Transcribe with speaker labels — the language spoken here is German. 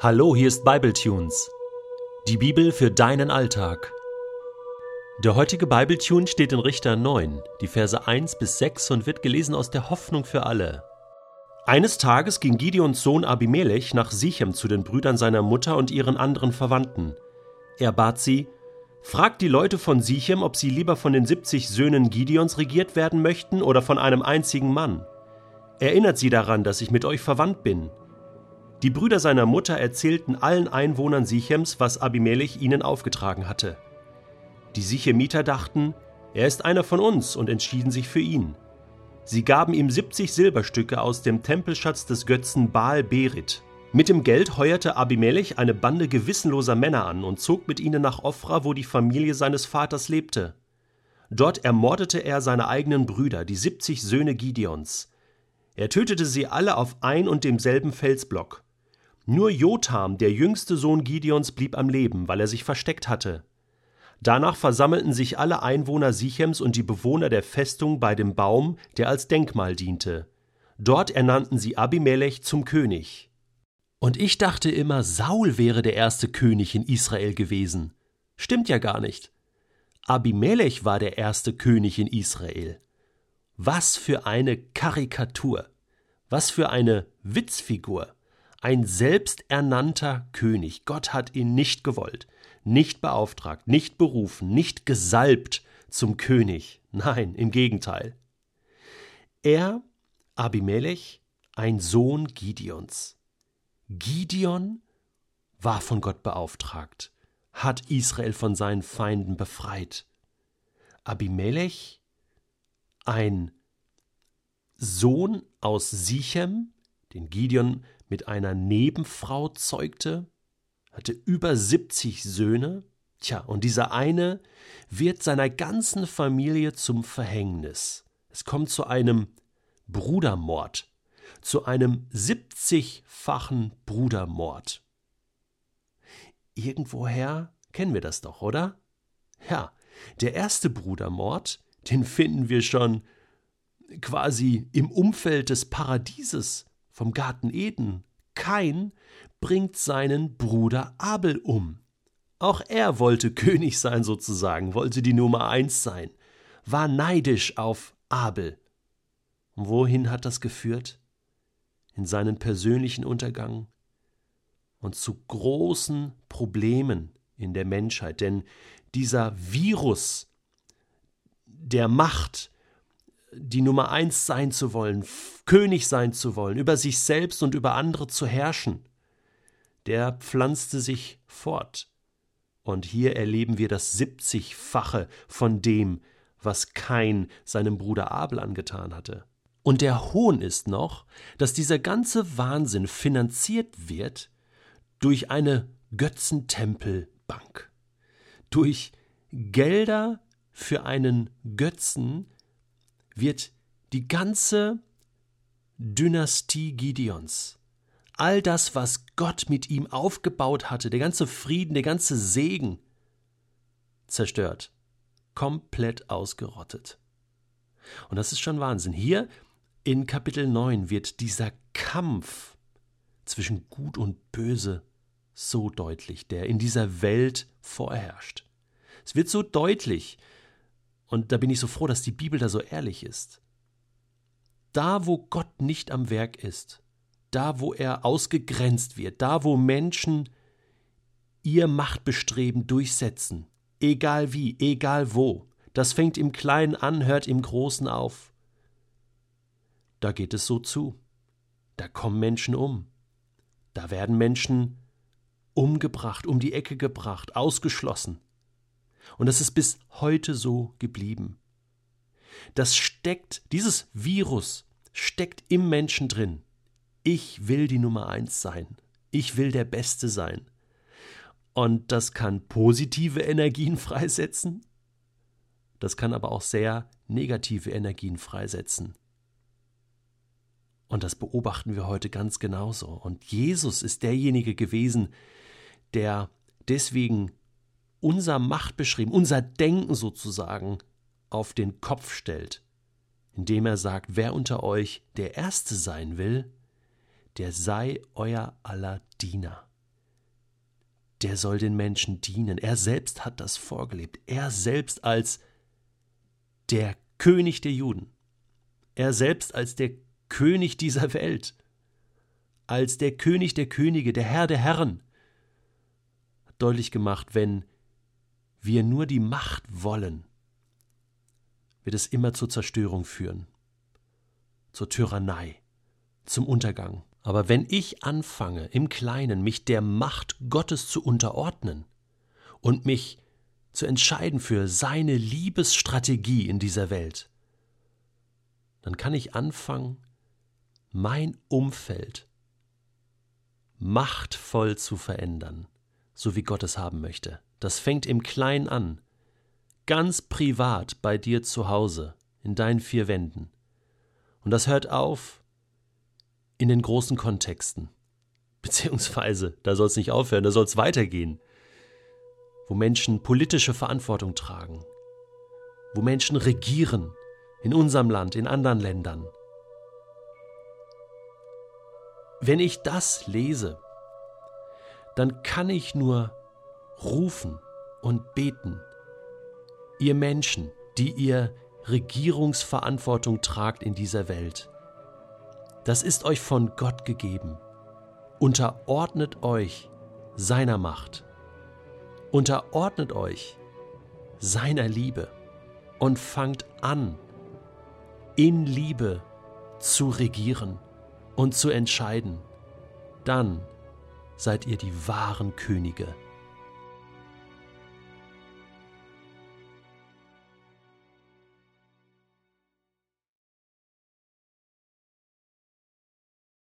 Speaker 1: Hallo, hier ist Bibletunes. Die Bibel für deinen Alltag. Der heutige Bibletune steht in Richter 9, die Verse 1 bis 6 und wird gelesen aus der Hoffnung für alle. Eines Tages ging Gideons Sohn Abimelech nach Sichem zu den Brüdern seiner Mutter und ihren anderen Verwandten. Er bat sie: Fragt die Leute von Sichem, ob sie lieber von den 70 Söhnen Gideons regiert werden möchten oder von einem einzigen Mann. Erinnert sie daran, dass ich mit euch verwandt bin. Die Brüder seiner Mutter erzählten allen Einwohnern Sichems, was Abimelech ihnen aufgetragen hatte. Die Sichemiter dachten, er ist einer von uns und entschieden sich für ihn. Sie gaben ihm 70 Silberstücke aus dem Tempelschatz des Götzen Baal Berit. Mit dem Geld heuerte Abimelech eine Bande gewissenloser Männer an und zog mit ihnen nach Ofra, wo die Familie seines Vaters lebte. Dort ermordete er seine eigenen Brüder, die 70 Söhne Gideons. Er tötete sie alle auf ein und demselben Felsblock. Nur Jotham, der jüngste Sohn Gideons, blieb am Leben, weil er sich versteckt hatte. Danach versammelten sich alle Einwohner Sichems und die Bewohner der Festung bei dem Baum, der als Denkmal diente. Dort ernannten sie Abimelech zum König. Und ich dachte immer, Saul wäre der erste König in Israel gewesen. Stimmt ja gar nicht. Abimelech war der erste König in Israel. Was für eine Karikatur. Was für eine Witzfigur ein selbsternannter König. Gott hat ihn nicht gewollt, nicht beauftragt, nicht berufen, nicht gesalbt zum König. Nein, im Gegenteil. Er, Abimelech, ein Sohn Gideons. Gideon war von Gott beauftragt, hat Israel von seinen Feinden befreit. Abimelech, ein Sohn aus Sichem, den Gideon mit einer Nebenfrau zeugte, hatte über 70 Söhne. Tja, und dieser eine wird seiner ganzen Familie zum Verhängnis. Es kommt zu einem Brudermord, zu einem 70-fachen Brudermord. Irgendwoher kennen wir das doch, oder? Ja, der erste Brudermord, den finden wir schon quasi im Umfeld des Paradieses vom Garten Eden. Kain bringt seinen Bruder Abel um. Auch er wollte König sein sozusagen, wollte die Nummer eins sein, war neidisch auf Abel. Und wohin hat das geführt? In seinen persönlichen Untergang und zu großen Problemen in der Menschheit, denn dieser Virus der Macht, die Nummer eins sein zu wollen, König sein zu wollen, über sich selbst und über andere zu herrschen, der pflanzte sich fort. Und hier erleben wir das siebzigfache von dem, was Kain seinem Bruder Abel angetan hatte. Und der Hohn ist noch, dass dieser ganze Wahnsinn finanziert wird durch eine Götzentempelbank, durch Gelder für einen Götzen, wird die ganze Dynastie Gideons, all das, was Gott mit ihm aufgebaut hatte, der ganze Frieden, der ganze Segen, zerstört, komplett ausgerottet. Und das ist schon Wahnsinn. Hier in Kapitel 9 wird dieser Kampf zwischen Gut und Böse so deutlich, der in dieser Welt vorherrscht. Es wird so deutlich, und da bin ich so froh, dass die Bibel da so ehrlich ist. Da, wo Gott nicht am Werk ist, da, wo er ausgegrenzt wird, da, wo Menschen ihr Machtbestreben durchsetzen, egal wie, egal wo, das fängt im Kleinen an, hört im Großen auf. Da geht es so zu. Da kommen Menschen um. Da werden Menschen umgebracht, um die Ecke gebracht, ausgeschlossen. Und das ist bis heute so geblieben. Das steckt, dieses Virus steckt im Menschen drin. Ich will die Nummer eins sein. Ich will der Beste sein. Und das kann positive Energien freisetzen. Das kann aber auch sehr negative Energien freisetzen. Und das beobachten wir heute ganz genauso. Und Jesus ist derjenige gewesen, der deswegen unser Machtbeschrieben, unser Denken sozusagen auf den Kopf stellt, indem er sagt, wer unter euch der Erste sein will, der sei euer aller Diener. der soll den Menschen dienen. Er selbst hat das vorgelebt. Er selbst als der König der Juden. Er selbst als der König dieser Welt. Als der König der Könige, der Herr der Herren. Hat deutlich gemacht, wenn wir nur die Macht wollen, wird es immer zur Zerstörung führen, zur Tyrannei, zum Untergang. Aber wenn ich anfange, im Kleinen mich der Macht Gottes zu unterordnen und mich zu entscheiden für seine Liebesstrategie in dieser Welt, dann kann ich anfangen, mein Umfeld machtvoll zu verändern, so wie Gott es haben möchte. Das fängt im Kleinen an, ganz privat bei dir zu Hause, in deinen vier Wänden. Und das hört auf in den großen Kontexten. Beziehungsweise, da soll es nicht aufhören, da soll es weitergehen. Wo Menschen politische Verantwortung tragen. Wo Menschen regieren. In unserem Land, in anderen Ländern. Wenn ich das lese, dann kann ich nur rufen und beten. Ihr Menschen, die ihr Regierungsverantwortung tragt in dieser Welt, das ist euch von Gott gegeben. Unterordnet euch seiner Macht. Unterordnet euch seiner Liebe und fangt an, in Liebe zu regieren und zu entscheiden. Dann seid ihr die wahren Könige